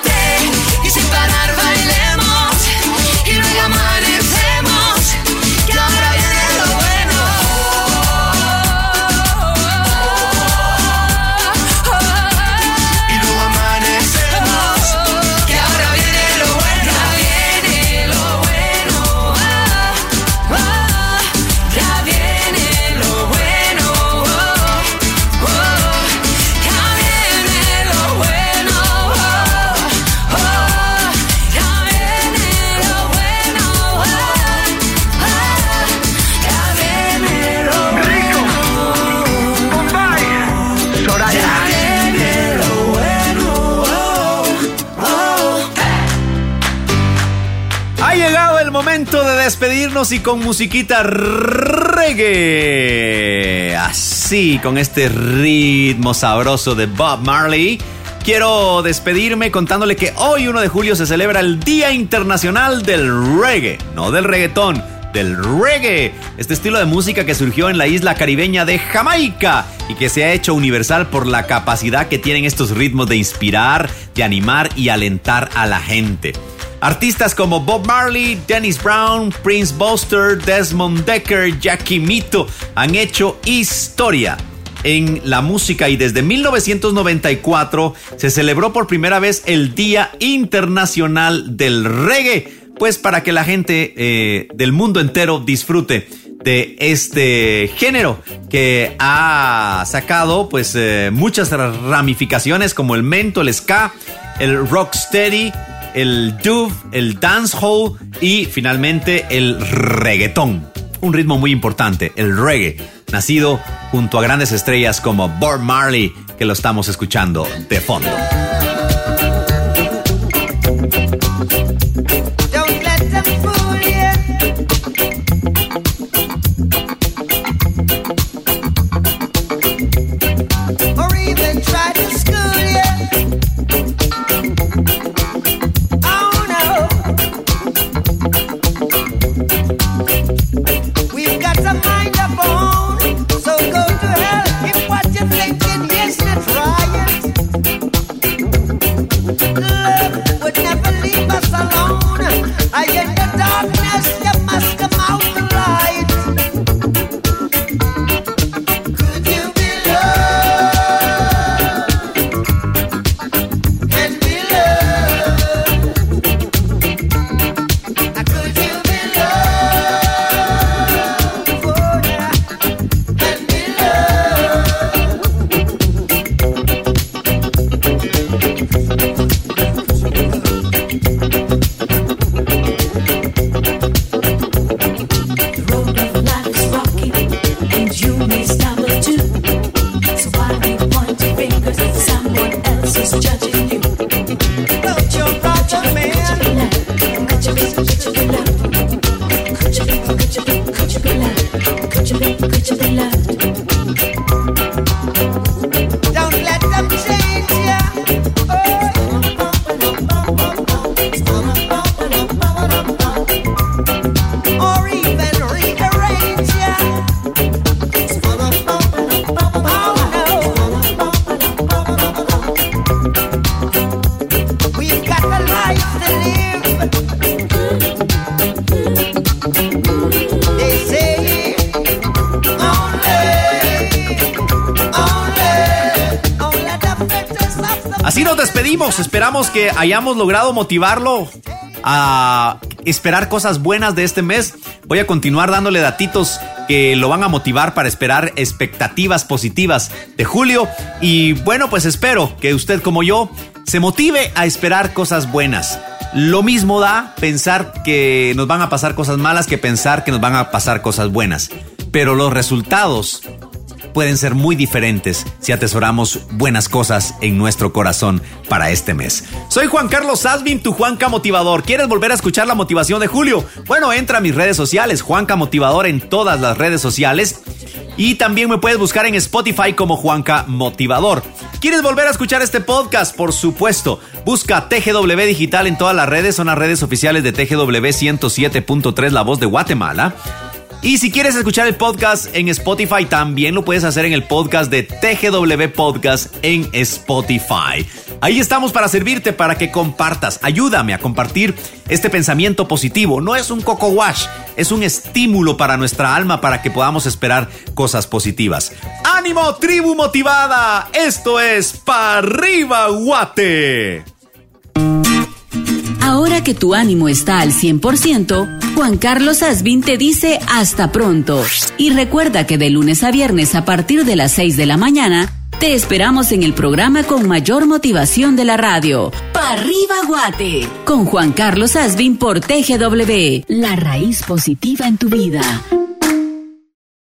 despedirnos y con musiquita reggae. Así, con este ritmo sabroso de Bob Marley. Quiero despedirme contándole que hoy 1 de julio se celebra el Día Internacional del Reggae, no del reggaetón, del reggae, este estilo de música que surgió en la isla caribeña de Jamaica y que se ha hecho universal por la capacidad que tienen estos ritmos de inspirar, de animar y alentar a la gente. Artistas como Bob Marley, Dennis Brown, Prince Buster, Desmond Decker, Jackie Mito han hecho historia en la música y desde 1994 se celebró por primera vez el Día Internacional del Reggae, pues para que la gente eh, del mundo entero disfrute de este género que ha sacado pues eh, muchas ramificaciones como el mento, el ska, el rocksteady, el dove, el dancehall y finalmente el reggaetón. Un ritmo muy importante, el reggae, nacido junto a grandes estrellas como Bob Marley, que lo estamos escuchando de fondo. Esperamos que hayamos logrado motivarlo a esperar cosas buenas de este mes. Voy a continuar dándole datitos que lo van a motivar para esperar expectativas positivas de julio. Y bueno, pues espero que usted como yo se motive a esperar cosas buenas. Lo mismo da pensar que nos van a pasar cosas malas que pensar que nos van a pasar cosas buenas. Pero los resultados pueden ser muy diferentes si atesoramos buenas cosas en nuestro corazón para este mes. Soy Juan Carlos Asvin, tu Juanca Motivador. ¿Quieres volver a escuchar la motivación de Julio? Bueno, entra a mis redes sociales, Juanca Motivador en todas las redes sociales. Y también me puedes buscar en Spotify como Juanca Motivador. ¿Quieres volver a escuchar este podcast? Por supuesto. Busca TGW Digital en todas las redes. Son las redes oficiales de TGW 107.3 La Voz de Guatemala. Y si quieres escuchar el podcast en Spotify, también lo puedes hacer en el podcast de TGW Podcast en Spotify. Ahí estamos para servirte, para que compartas. Ayúdame a compartir este pensamiento positivo. No es un coco wash, es un estímulo para nuestra alma para que podamos esperar cosas positivas. ¡Ánimo, tribu motivada! Esto es Pa' arriba, Guate. Ahora que tu ánimo está al 100%, Juan Carlos Asbin te dice hasta pronto. Y recuerda que de lunes a viernes a partir de las 6 de la mañana, te esperamos en el programa con mayor motivación de la radio. Arriba Guate. Con Juan Carlos Asbin por TGW. La raíz positiva en tu vida.